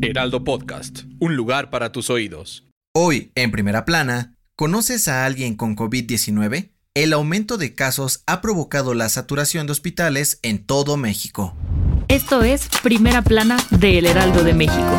Heraldo Podcast, un lugar para tus oídos. Hoy, en primera plana, ¿conoces a alguien con COVID-19? El aumento de casos ha provocado la saturación de hospitales en todo México. Esto es Primera Plana de El Heraldo de México.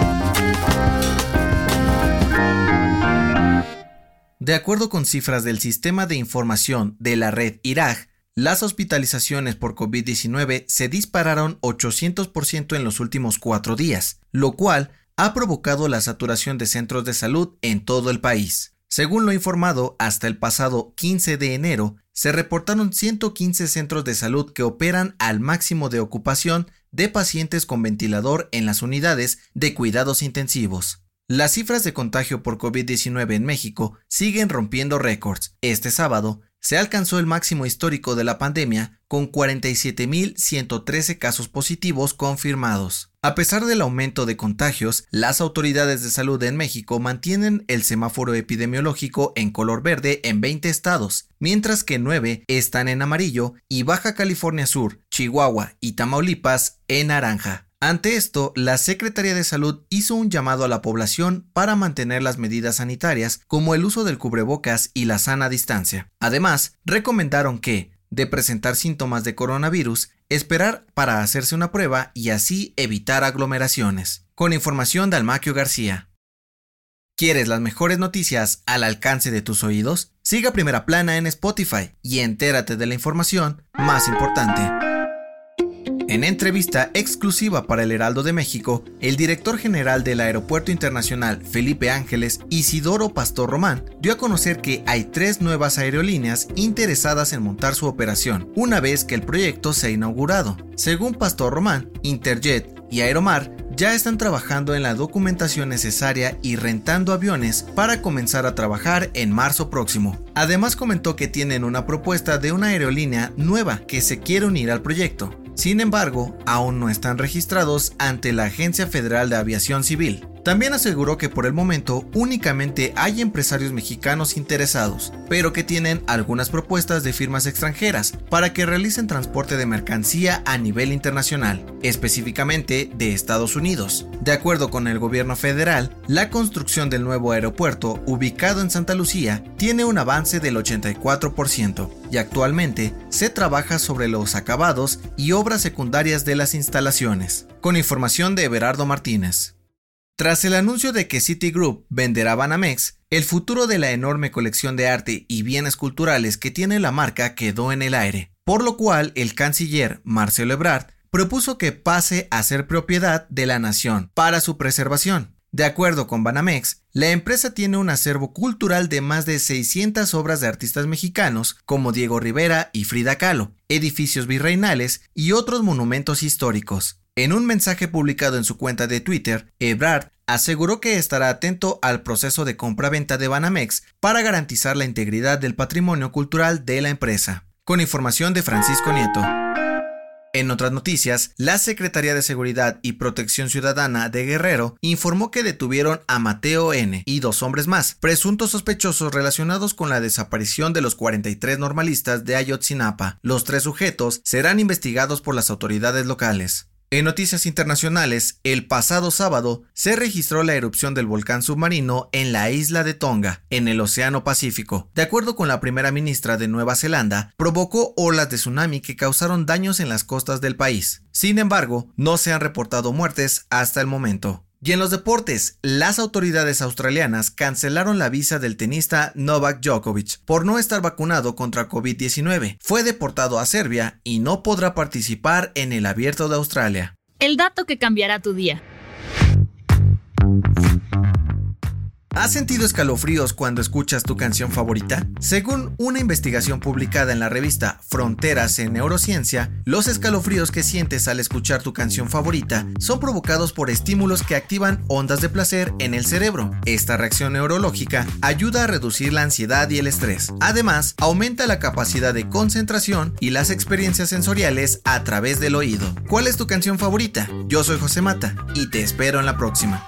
De acuerdo con cifras del Sistema de Información de la red IRAG, las hospitalizaciones por COVID-19 se dispararon 800% en los últimos cuatro días, lo cual ha provocado la saturación de centros de salud en todo el país. Según lo informado, hasta el pasado 15 de enero, se reportaron 115 centros de salud que operan al máximo de ocupación de pacientes con ventilador en las unidades de cuidados intensivos. Las cifras de contagio por COVID-19 en México siguen rompiendo récords. Este sábado se alcanzó el máximo histórico de la pandemia con 47.113 casos positivos confirmados. A pesar del aumento de contagios, las autoridades de salud en México mantienen el semáforo epidemiológico en color verde en 20 estados, mientras que 9 están en amarillo y Baja California Sur, Chihuahua y Tamaulipas en naranja. Ante esto, la Secretaría de Salud hizo un llamado a la población para mantener las medidas sanitarias como el uso del cubrebocas y la sana distancia. Además, recomendaron que, de presentar síntomas de coronavirus, esperar para hacerse una prueba y así evitar aglomeraciones. Con información de Almaquio García. ¿Quieres las mejores noticias al alcance de tus oídos? Siga Primera Plana en Spotify y entérate de la información más importante. En entrevista exclusiva para el Heraldo de México, el director general del Aeropuerto Internacional Felipe Ángeles, Isidoro Pastor Román, dio a conocer que hay tres nuevas aerolíneas interesadas en montar su operación, una vez que el proyecto se ha inaugurado. Según Pastor Román, Interjet y Aeromar ya están trabajando en la documentación necesaria y rentando aviones para comenzar a trabajar en marzo próximo. Además comentó que tienen una propuesta de una aerolínea nueva que se quiere unir al proyecto. Sin embargo, aún no están registrados ante la Agencia Federal de Aviación Civil. También aseguró que por el momento únicamente hay empresarios mexicanos interesados, pero que tienen algunas propuestas de firmas extranjeras para que realicen transporte de mercancía a nivel internacional, específicamente de Estados Unidos. De acuerdo con el gobierno federal, la construcción del nuevo aeropuerto ubicado en Santa Lucía tiene un avance del 84% y actualmente se trabaja sobre los acabados y obras secundarias de las instalaciones. Con información de Everardo Martínez. Tras el anuncio de que Citigroup venderá Banamex, el futuro de la enorme colección de arte y bienes culturales que tiene la marca quedó en el aire, por lo cual el canciller Marcelo Ebrard propuso que pase a ser propiedad de la nación para su preservación. De acuerdo con Banamex, la empresa tiene un acervo cultural de más de 600 obras de artistas mexicanos como Diego Rivera y Frida Kahlo, edificios virreinales y otros monumentos históricos. En un mensaje publicado en su cuenta de Twitter, Ebrard aseguró que estará atento al proceso de compra-venta de Banamex para garantizar la integridad del patrimonio cultural de la empresa. Con información de Francisco Nieto. En otras noticias, la Secretaría de Seguridad y Protección Ciudadana de Guerrero informó que detuvieron a Mateo N. y dos hombres más, presuntos sospechosos relacionados con la desaparición de los 43 normalistas de Ayotzinapa. Los tres sujetos serán investigados por las autoridades locales. En noticias internacionales, el pasado sábado se registró la erupción del volcán submarino en la isla de Tonga, en el Océano Pacífico. De acuerdo con la primera ministra de Nueva Zelanda, provocó olas de tsunami que causaron daños en las costas del país. Sin embargo, no se han reportado muertes hasta el momento. Y en los deportes, las autoridades australianas cancelaron la visa del tenista Novak Djokovic por no estar vacunado contra COVID-19. Fue deportado a Serbia y no podrá participar en el Abierto de Australia. El dato que cambiará tu día. ¿Has sentido escalofríos cuando escuchas tu canción favorita? Según una investigación publicada en la revista Fronteras en Neurociencia, los escalofríos que sientes al escuchar tu canción favorita son provocados por estímulos que activan ondas de placer en el cerebro. Esta reacción neurológica ayuda a reducir la ansiedad y el estrés. Además, aumenta la capacidad de concentración y las experiencias sensoriales a través del oído. ¿Cuál es tu canción favorita? Yo soy José Mata y te espero en la próxima.